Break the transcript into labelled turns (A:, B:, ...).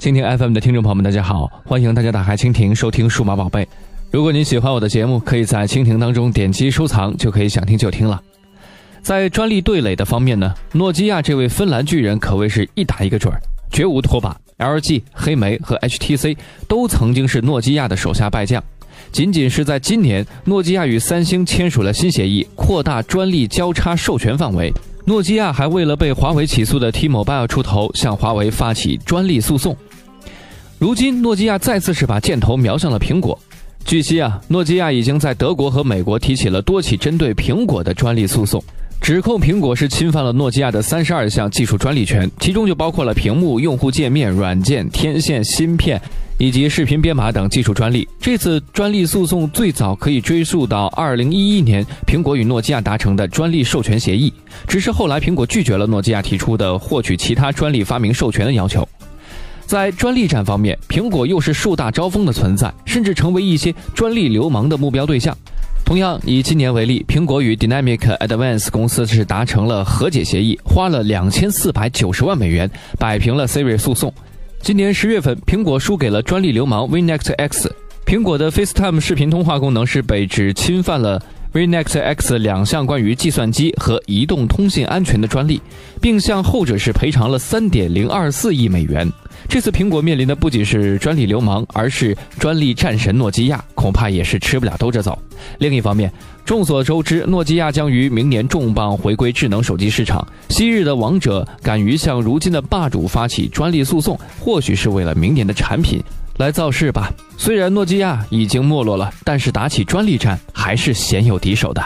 A: 蜻蜓 FM 的听众朋友们，大家好，欢迎大家打开蜻蜓收听数码宝贝。如果您喜欢我的节目，可以在蜻蜓当中点击收藏，就可以想听就听了。在专利对垒的方面呢，诺基亚这位芬兰巨人可谓是一打一个准儿，绝无拖把。LG、黑莓和 HTC 都曾经是诺基亚的手下败将。仅仅是在今年，诺基亚与三星签署了新协议，扩大专利交叉授权范围。诺基亚还为了被华为起诉的 T-Mobile 出头，向华为发起专利诉讼。如今，诺基亚再次是把箭头瞄向了苹果。据悉啊，诺基亚已经在德国和美国提起了多起针对苹果的专利诉讼，指控苹果是侵犯了诺基亚的三十二项技术专利权，其中就包括了屏幕、用户界面、软件、天线、芯片以及视频编码等技术专利。这次专利诉讼最早可以追溯到二零一一年苹果与诺基亚达成的专利授权协议，只是后来苹果拒绝了诺基亚提出的获取其他专利发明授权的要求。在专利战方面，苹果又是树大招风的存在，甚至成为一些专利流氓的目标对象。同样以今年为例，苹果与 Dynamic Advance 公司是达成了和解协议，花了两千四百九十万美元摆平了 Siri 诉讼。今年十月份，苹果输给了专利流氓 WinNext X。苹果的 FaceTime 视频通话功能是被指侵犯了 WinNext X 两项关于计算机和移动通信安全的专利，并向后者是赔偿了三点零二四亿美元。这次苹果面临的不仅是专利流氓，而是专利战神诺基亚，恐怕也是吃不了兜着走。另一方面，众所周知，诺基亚将于明年重磅回归智能手机市场。昔日的王者敢于向如今的霸主发起专利诉讼，或许是为了明年的产品来造势吧。虽然诺基亚已经没落了，但是打起专利战还是鲜有敌手的。